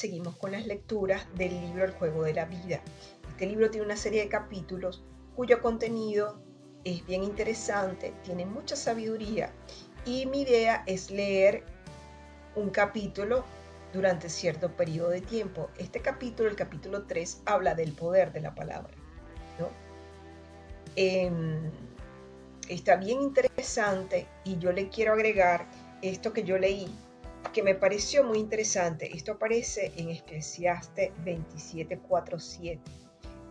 seguimos con las lecturas del libro El juego de la vida. Este libro tiene una serie de capítulos cuyo contenido es bien interesante, tiene mucha sabiduría y mi idea es leer un capítulo durante cierto periodo de tiempo. Este capítulo, el capítulo 3, habla del poder de la palabra. Em, está bien interesante y yo le quiero agregar esto que yo leí, que me pareció muy interesante. Esto aparece en Eclesiastes 27, 7.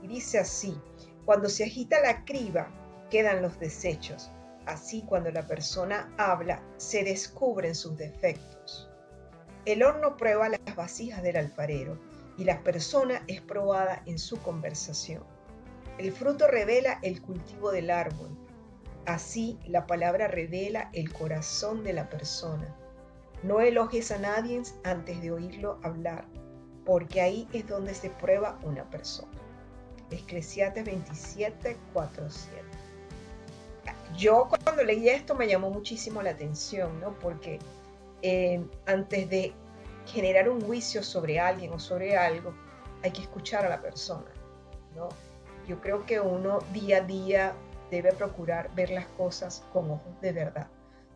Y dice así, cuando se agita la criba, quedan los desechos. Así cuando la persona habla, se descubren sus defectos. El horno prueba las vasijas del alfarero y la persona es probada en su conversación. El fruto revela el cultivo del árbol. Así la palabra revela el corazón de la persona. No elogies a nadie antes de oírlo hablar, porque ahí es donde se prueba una persona. Eclesiastes 27, 4, 7. Yo cuando leí esto me llamó muchísimo la atención, ¿no? Porque eh, antes de generar un juicio sobre alguien o sobre algo, hay que escuchar a la persona, ¿no? Yo creo que uno día a día debe procurar ver las cosas con ojos de verdad.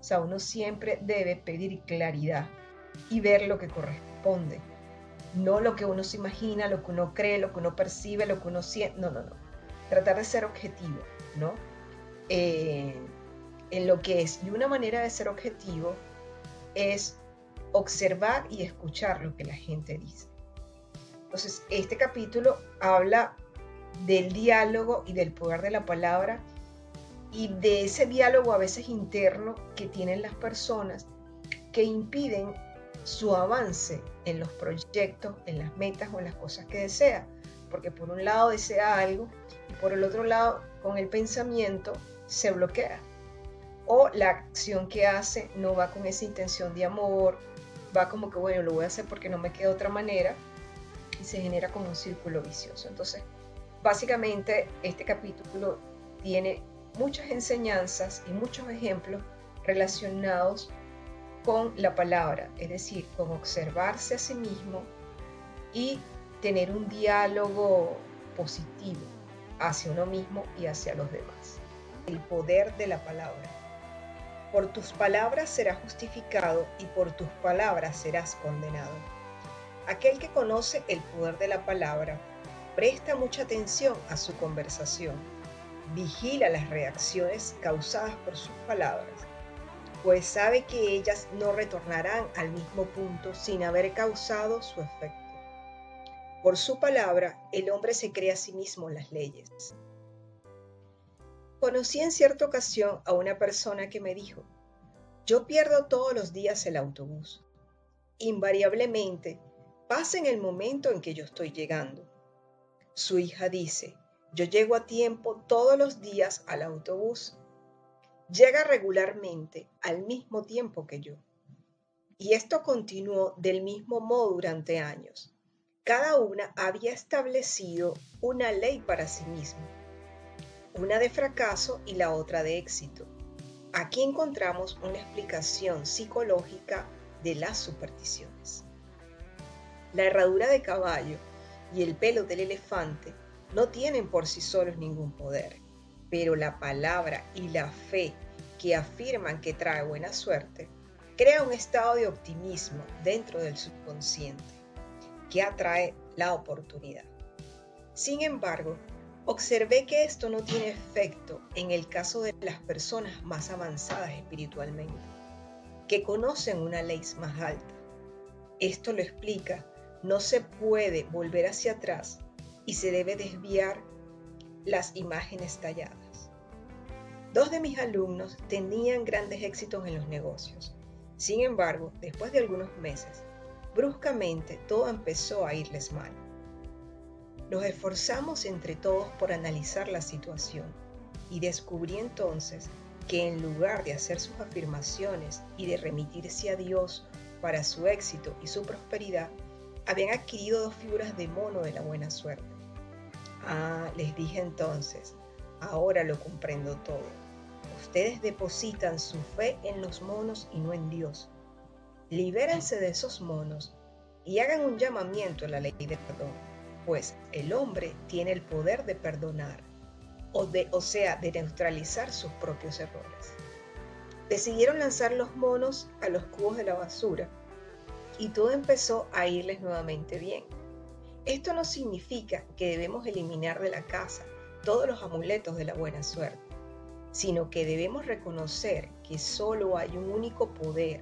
O sea, uno siempre debe pedir claridad y ver lo que corresponde, no lo que uno se imagina, lo que uno cree, lo que uno percibe, lo que uno siente, no, no, no. Tratar de ser objetivo, ¿no? Eh, en lo que es. Y una manera de ser objetivo es observar y escuchar lo que la gente dice. Entonces, este capítulo habla del diálogo y del poder de la palabra y de ese diálogo a veces interno que tienen las personas que impiden su avance en los proyectos, en las metas o en las cosas que desea. Porque por un lado desea algo y por el otro lado con el pensamiento se bloquea. O la acción que hace no va con esa intención de amor, va como que bueno, lo voy a hacer porque no me queda otra manera y se genera como un círculo vicioso. Entonces, básicamente este capítulo tiene muchas enseñanzas y muchos ejemplos relacionados con la palabra, es decir, con observarse a sí mismo y tener un diálogo positivo hacia uno mismo y hacia los demás. El poder de la palabra. Por tus palabras serás justificado y por tus palabras serás condenado. Aquel que conoce el poder de la palabra presta mucha atención a su conversación, vigila las reacciones causadas por sus palabras pues sabe que ellas no retornarán al mismo punto sin haber causado su efecto. Por su palabra, el hombre se crea a sí mismo las leyes. Conocí en cierta ocasión a una persona que me dijo, yo pierdo todos los días el autobús. Invariablemente, pasa en el momento en que yo estoy llegando. Su hija dice, yo llego a tiempo todos los días al autobús llega regularmente al mismo tiempo que yo. Y esto continuó del mismo modo durante años. Cada una había establecido una ley para sí misma, una de fracaso y la otra de éxito. Aquí encontramos una explicación psicológica de las supersticiones. La herradura de caballo y el pelo del elefante no tienen por sí solos ningún poder, pero la palabra y la fe que afirman que trae buena suerte, crea un estado de optimismo dentro del subconsciente que atrae la oportunidad. Sin embargo, observé que esto no tiene efecto en el caso de las personas más avanzadas espiritualmente, que conocen una ley más alta. Esto lo explica, no se puede volver hacia atrás y se debe desviar las imágenes talladas. Dos de mis alumnos tenían grandes éxitos en los negocios. Sin embargo, después de algunos meses, bruscamente todo empezó a irles mal. Nos esforzamos entre todos por analizar la situación y descubrí entonces que en lugar de hacer sus afirmaciones y de remitirse a Dios para su éxito y su prosperidad, habían adquirido dos figuras de mono de la buena suerte. Ah, les dije entonces, ahora lo comprendo todo ustedes depositan su fe en los monos y no en Dios. Libérense de esos monos y hagan un llamamiento a la ley de perdón, pues el hombre tiene el poder de perdonar, o, de, o sea, de neutralizar sus propios errores. Decidieron lanzar los monos a los cubos de la basura y todo empezó a irles nuevamente bien. Esto no significa que debemos eliminar de la casa todos los amuletos de la buena suerte, sino que debemos reconocer que solo hay un único poder,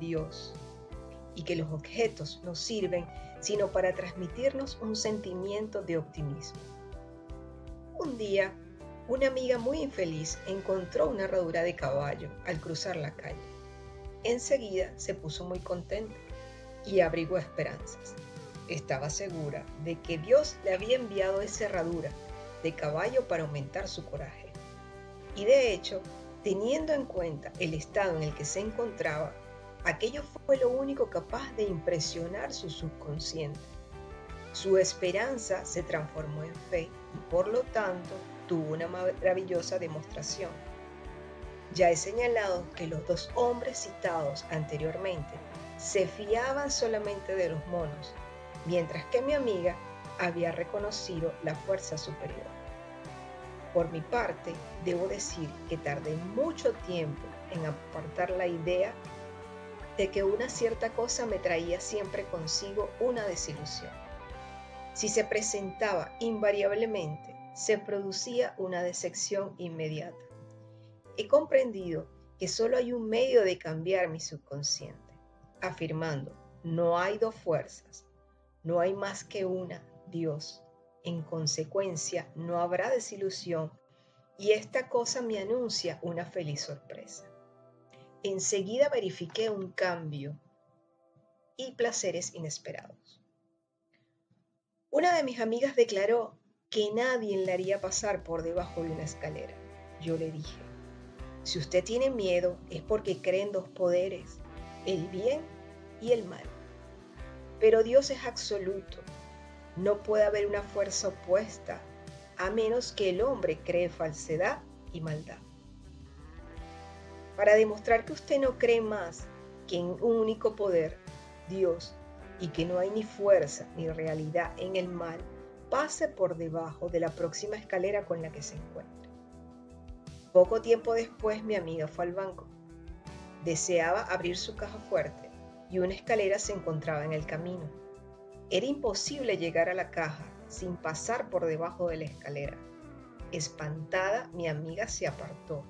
Dios, y que los objetos no sirven sino para transmitirnos un sentimiento de optimismo. Un día, una amiga muy infeliz encontró una herradura de caballo al cruzar la calle. Enseguida se puso muy contenta y abrigó esperanzas. Estaba segura de que Dios le había enviado esa herradura de caballo para aumentar su coraje. Y de hecho, teniendo en cuenta el estado en el que se encontraba, aquello fue lo único capaz de impresionar su subconsciente. Su esperanza se transformó en fe y por lo tanto tuvo una maravillosa demostración. Ya he señalado que los dos hombres citados anteriormente se fiaban solamente de los monos, mientras que mi amiga había reconocido la fuerza superior. Por mi parte, debo decir que tardé mucho tiempo en apartar la idea de que una cierta cosa me traía siempre consigo una desilusión. Si se presentaba invariablemente, se producía una decepción inmediata. He comprendido que solo hay un medio de cambiar mi subconsciente afirmando, no hay dos fuerzas, no hay más que una, Dios. En consecuencia, no habrá desilusión y esta cosa me anuncia una feliz sorpresa. Enseguida verifiqué un cambio y placeres inesperados. Una de mis amigas declaró que nadie le haría pasar por debajo de una escalera. Yo le dije, si usted tiene miedo es porque cree en dos poderes, el bien y el mal. Pero Dios es absoluto. No puede haber una fuerza opuesta a menos que el hombre cree falsedad y maldad. Para demostrar que usted no cree más que en un único poder, Dios, y que no hay ni fuerza ni realidad en el mal, pase por debajo de la próxima escalera con la que se encuentra. Poco tiempo después mi amiga fue al banco. Deseaba abrir su caja fuerte y una escalera se encontraba en el camino. Era imposible llegar a la caja sin pasar por debajo de la escalera. Espantada, mi amiga se apartó,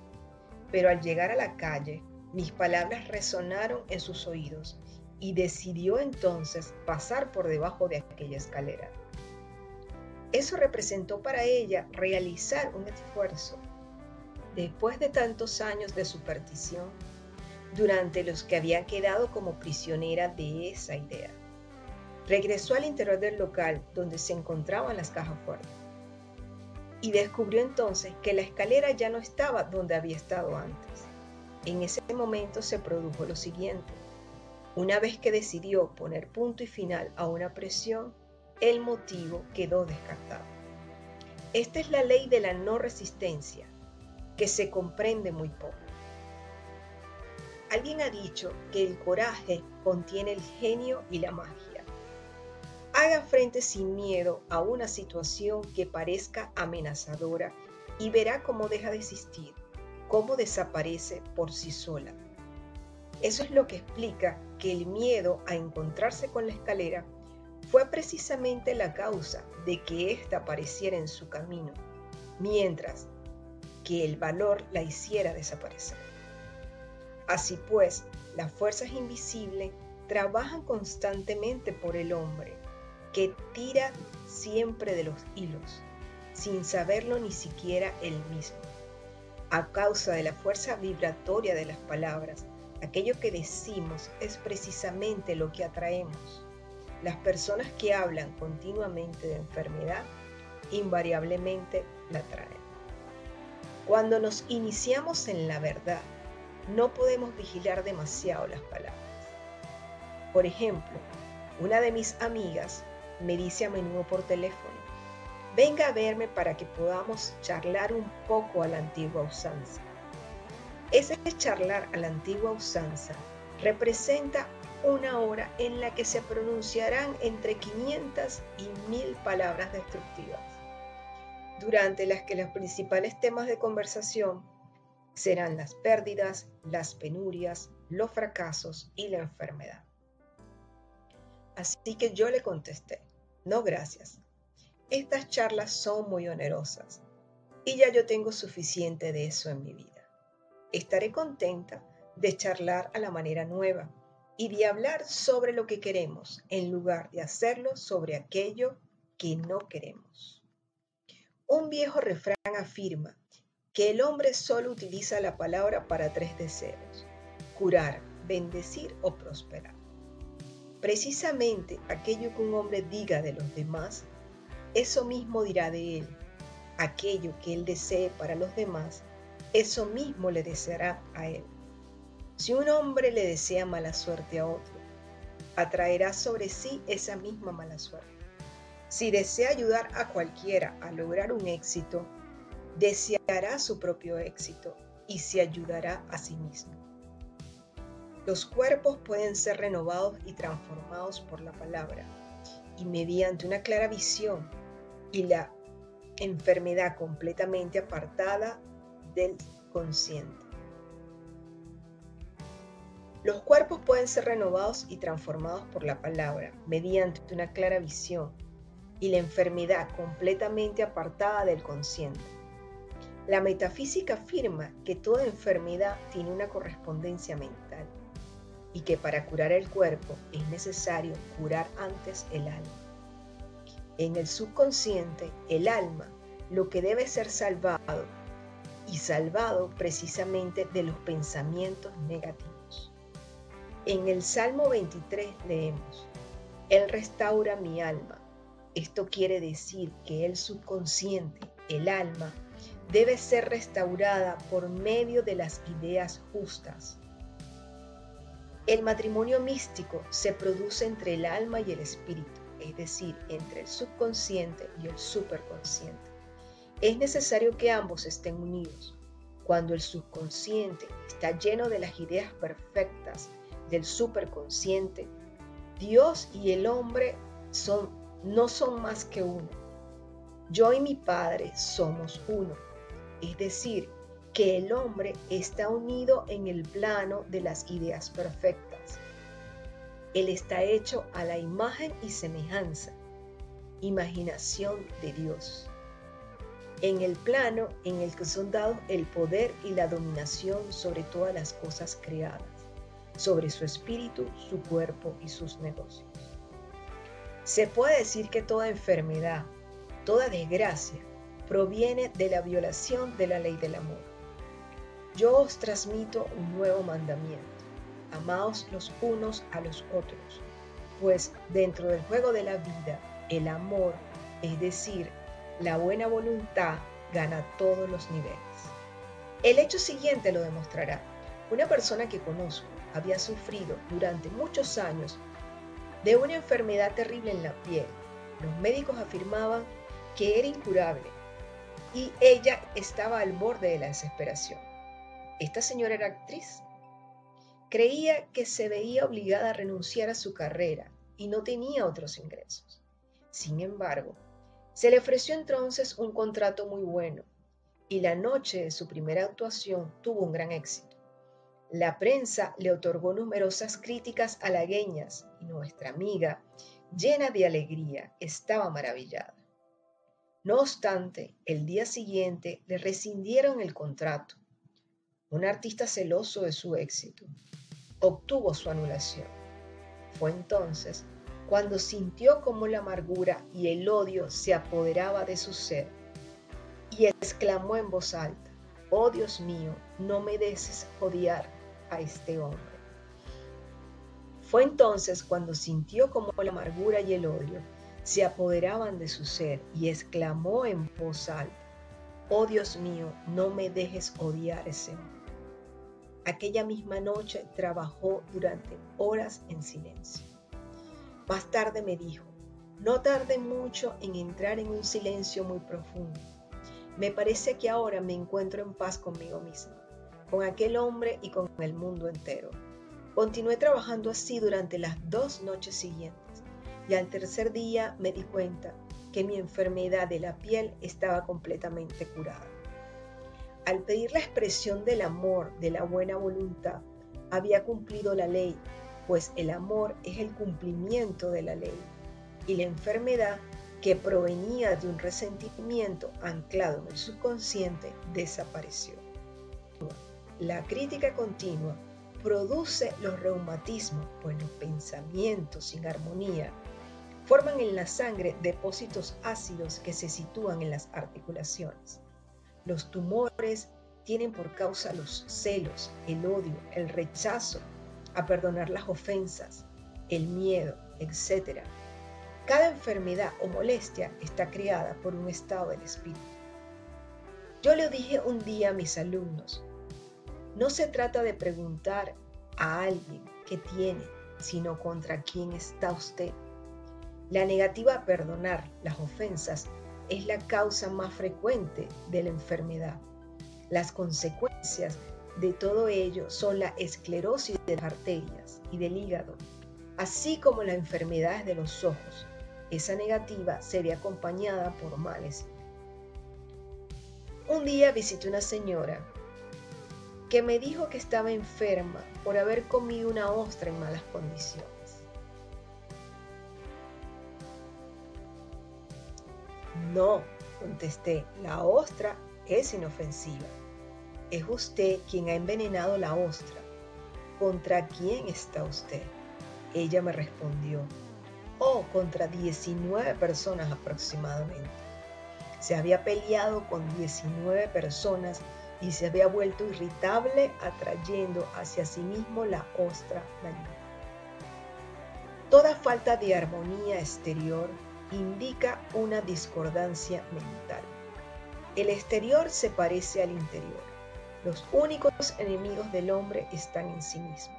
pero al llegar a la calle, mis palabras resonaron en sus oídos y decidió entonces pasar por debajo de aquella escalera. Eso representó para ella realizar un esfuerzo. Después de tantos años de superstición, durante los que había quedado como prisionera de esa idea. Regresó al interior del local donde se encontraban las cajas fuertes y descubrió entonces que la escalera ya no estaba donde había estado antes. En ese momento se produjo lo siguiente. Una vez que decidió poner punto y final a una presión, el motivo quedó descartado. Esta es la ley de la no resistencia, que se comprende muy poco. Alguien ha dicho que el coraje contiene el genio y la magia. Haga frente sin miedo a una situación que parezca amenazadora y verá cómo deja de existir, cómo desaparece por sí sola. Eso es lo que explica que el miedo a encontrarse con la escalera fue precisamente la causa de que ésta apareciera en su camino, mientras que el valor la hiciera desaparecer. Así pues, las fuerzas invisibles trabajan constantemente por el hombre, que tira siempre de los hilos, sin saberlo ni siquiera él mismo. A causa de la fuerza vibratoria de las palabras, aquello que decimos es precisamente lo que atraemos. Las personas que hablan continuamente de enfermedad invariablemente la traen. Cuando nos iniciamos en la verdad, no podemos vigilar demasiado las palabras. Por ejemplo, una de mis amigas me dice a menudo por teléfono, venga a verme para que podamos charlar un poco a la antigua usanza. Ese charlar a la antigua usanza representa una hora en la que se pronunciarán entre 500 y 1000 palabras destructivas, durante las que los principales temas de conversación serán las pérdidas, las penurias, los fracasos y la enfermedad. Así que yo le contesté, no gracias. Estas charlas son muy onerosas y ya yo tengo suficiente de eso en mi vida. Estaré contenta de charlar a la manera nueva y de hablar sobre lo que queremos en lugar de hacerlo sobre aquello que no queremos. Un viejo refrán afirma que el hombre solo utiliza la palabra para tres deseos, curar, bendecir o prosperar. Precisamente aquello que un hombre diga de los demás, eso mismo dirá de él. Aquello que él desee para los demás, eso mismo le deseará a él. Si un hombre le desea mala suerte a otro, atraerá sobre sí esa misma mala suerte. Si desea ayudar a cualquiera a lograr un éxito, deseará su propio éxito y se ayudará a sí mismo. Los cuerpos pueden ser renovados y transformados por la palabra y mediante una clara visión y la enfermedad completamente apartada del consciente. Los cuerpos pueden ser renovados y transformados por la palabra mediante una clara visión y la enfermedad completamente apartada del consciente. La metafísica afirma que toda enfermedad tiene una correspondencia mental y que para curar el cuerpo es necesario curar antes el alma. En el subconsciente, el alma, lo que debe ser salvado y salvado precisamente de los pensamientos negativos. En el Salmo 23 leemos, Él restaura mi alma. Esto quiere decir que el subconsciente, el alma, debe ser restaurada por medio de las ideas justas. El matrimonio místico se produce entre el alma y el espíritu, es decir, entre el subconsciente y el superconsciente. Es necesario que ambos estén unidos. Cuando el subconsciente está lleno de las ideas perfectas del superconsciente, Dios y el hombre no son más que uno. Yo y mi Padre somos uno. Es decir, que el hombre está unido en el plano de las ideas perfectas. Él está hecho a la imagen y semejanza, imaginación de Dios. En el plano en el que son dados el poder y la dominación sobre todas las cosas creadas sobre su espíritu, su cuerpo y sus negocios. Se puede decir que toda enfermedad, toda desgracia, proviene de la violación de la ley del amor. Yo os transmito un nuevo mandamiento. Amaos los unos a los otros, pues dentro del juego de la vida, el amor, es decir, la buena voluntad, gana todos los niveles. El hecho siguiente lo demostrará. Una persona que conozco había sufrido durante muchos años de una enfermedad terrible en la piel. Los médicos afirmaban que era incurable y ella estaba al borde de la desesperación. Esta señora era actriz. Creía que se veía obligada a renunciar a su carrera y no tenía otros ingresos. Sin embargo, se le ofreció entonces un contrato muy bueno y la noche de su primera actuación tuvo un gran éxito. La prensa le otorgó numerosas críticas halagueñas y nuestra amiga, llena de alegría, estaba maravillada. No obstante, el día siguiente le rescindieron el contrato. Un artista celoso de su éxito obtuvo su anulación. Fue entonces cuando sintió como la amargura y el odio se apoderaba de su ser y exclamó en voz alta, Oh Dios mío, no me dejes odiar a este hombre. Fue entonces cuando sintió como la amargura y el odio se apoderaban de su ser y exclamó en voz alta, Oh Dios mío, no me dejes odiar ese hombre. Aquella misma noche trabajó durante horas en silencio. Más tarde me dijo, no tarde mucho en entrar en un silencio muy profundo. Me parece que ahora me encuentro en paz conmigo mismo con aquel hombre y con el mundo entero. Continué trabajando así durante las dos noches siguientes y al tercer día me di cuenta que mi enfermedad de la piel estaba completamente curada. Al pedir la expresión del amor, de la buena voluntad, había cumplido la ley, pues el amor es el cumplimiento de la ley y la enfermedad que provenía de un resentimiento anclado en el subconsciente desapareció. La crítica continua produce los reumatismos, pues los pensamientos sin armonía forman en la sangre depósitos ácidos que se sitúan en las articulaciones. Los tumores tienen por causa los celos, el odio, el rechazo a perdonar las ofensas, el miedo, etc. Cada enfermedad o molestia está creada por un estado del espíritu. Yo le dije un día a mis alumnos, no se trata de preguntar a alguien qué tiene, sino contra quién está usted. La negativa a perdonar las ofensas es la causa más frecuente de la enfermedad. Las consecuencias de todo ello son la esclerosis de las arterias y del hígado, así como las enfermedades de los ojos, esa negativa se ve acompañada por males. Un día visité una señora que me dijo que estaba enferma por haber comido una ostra en malas condiciones. No, contesté, la ostra es inofensiva. Es usted quien ha envenenado la ostra. ¿Contra quién está usted? Ella me respondió, o contra 19 personas aproximadamente. Se había peleado con 19 personas y se había vuelto irritable atrayendo hacia sí mismo la ostra dañina. Toda falta de armonía exterior indica una discordancia mental. El exterior se parece al interior. Los únicos enemigos del hombre están en sí mismo.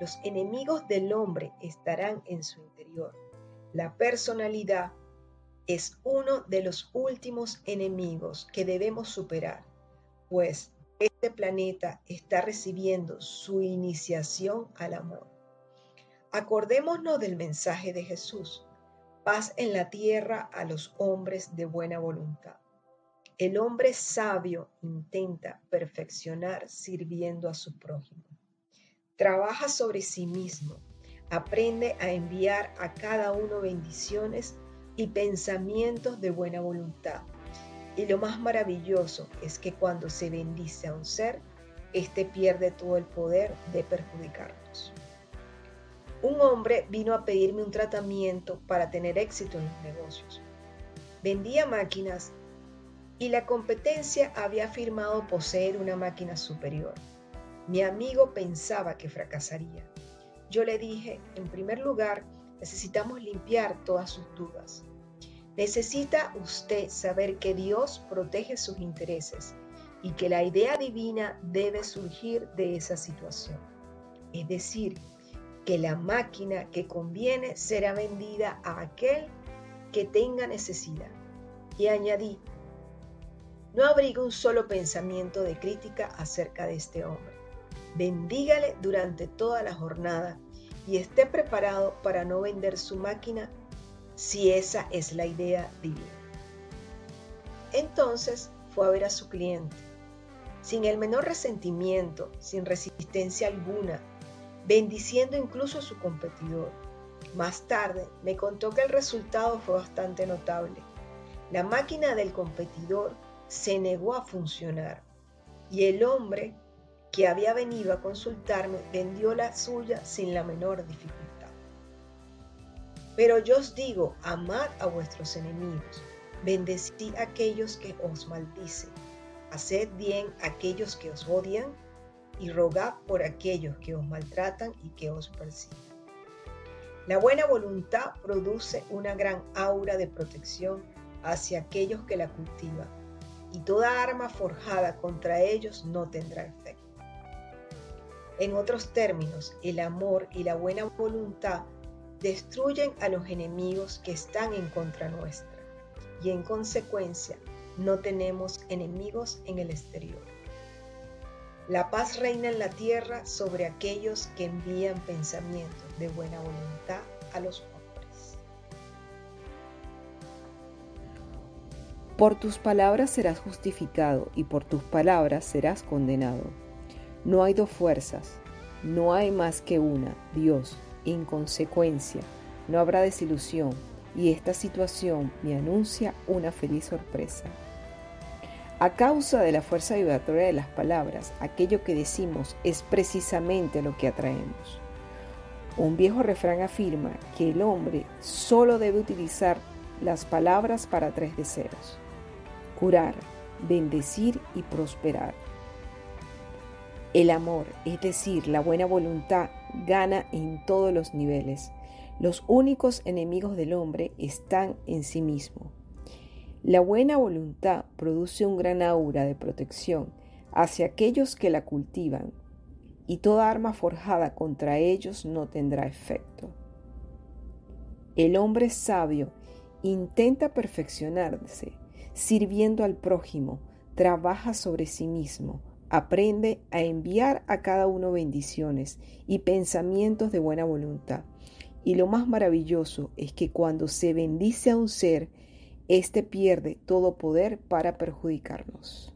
Los enemigos del hombre estarán en su interior. La personalidad es uno de los últimos enemigos que debemos superar, pues este planeta está recibiendo su iniciación al amor. Acordémonos del mensaje de Jesús, paz en la tierra a los hombres de buena voluntad. El hombre sabio intenta perfeccionar sirviendo a su prójimo. Trabaja sobre sí mismo. Aprende a enviar a cada uno bendiciones y pensamientos de buena voluntad. Y lo más maravilloso es que cuando se bendice a un ser, éste pierde todo el poder de perjudicarnos. Un hombre vino a pedirme un tratamiento para tener éxito en los negocios. Vendía máquinas y la competencia había afirmado poseer una máquina superior. Mi amigo pensaba que fracasaría. Yo le dije, en primer lugar, necesitamos limpiar todas sus dudas. Necesita usted saber que Dios protege sus intereses y que la idea divina debe surgir de esa situación. Es decir, que la máquina que conviene será vendida a aquel que tenga necesidad. Y añadí, no abriga un solo pensamiento de crítica acerca de este hombre bendígale durante toda la jornada y esté preparado para no vender su máquina si esa es la idea divina. Entonces fue a ver a su cliente, sin el menor resentimiento, sin resistencia alguna, bendiciendo incluso a su competidor. Más tarde me contó que el resultado fue bastante notable. La máquina del competidor se negó a funcionar y el hombre que había venido a consultarme vendió la suya sin la menor dificultad. Pero yo os digo, amad a vuestros enemigos, bendecid a aquellos que os maldicen, haced bien a aquellos que os odian y rogad por aquellos que os maltratan y que os persiguen. La buena voluntad produce una gran aura de protección hacia aquellos que la cultivan, y toda arma forjada contra ellos no tendrá efecto. En otros términos, el amor y la buena voluntad destruyen a los enemigos que están en contra nuestra y en consecuencia no tenemos enemigos en el exterior. La paz reina en la tierra sobre aquellos que envían pensamientos de buena voluntad a los hombres. Por tus palabras serás justificado y por tus palabras serás condenado. No hay dos fuerzas, no hay más que una, Dios. En consecuencia, no habrá desilusión y esta situación me anuncia una feliz sorpresa. A causa de la fuerza vibratoria de las palabras, aquello que decimos es precisamente lo que atraemos. Un viejo refrán afirma que el hombre solo debe utilizar las palabras para tres deseos. Curar, bendecir y prosperar. El amor, es decir, la buena voluntad, gana en todos los niveles. Los únicos enemigos del hombre están en sí mismo. La buena voluntad produce un gran aura de protección hacia aquellos que la cultivan y toda arma forjada contra ellos no tendrá efecto. El hombre sabio intenta perfeccionarse, sirviendo al prójimo, trabaja sobre sí mismo, aprende a enviar a cada uno bendiciones y pensamientos de buena voluntad. Y lo más maravilloso es que cuando se bendice a un ser, éste pierde todo poder para perjudicarnos.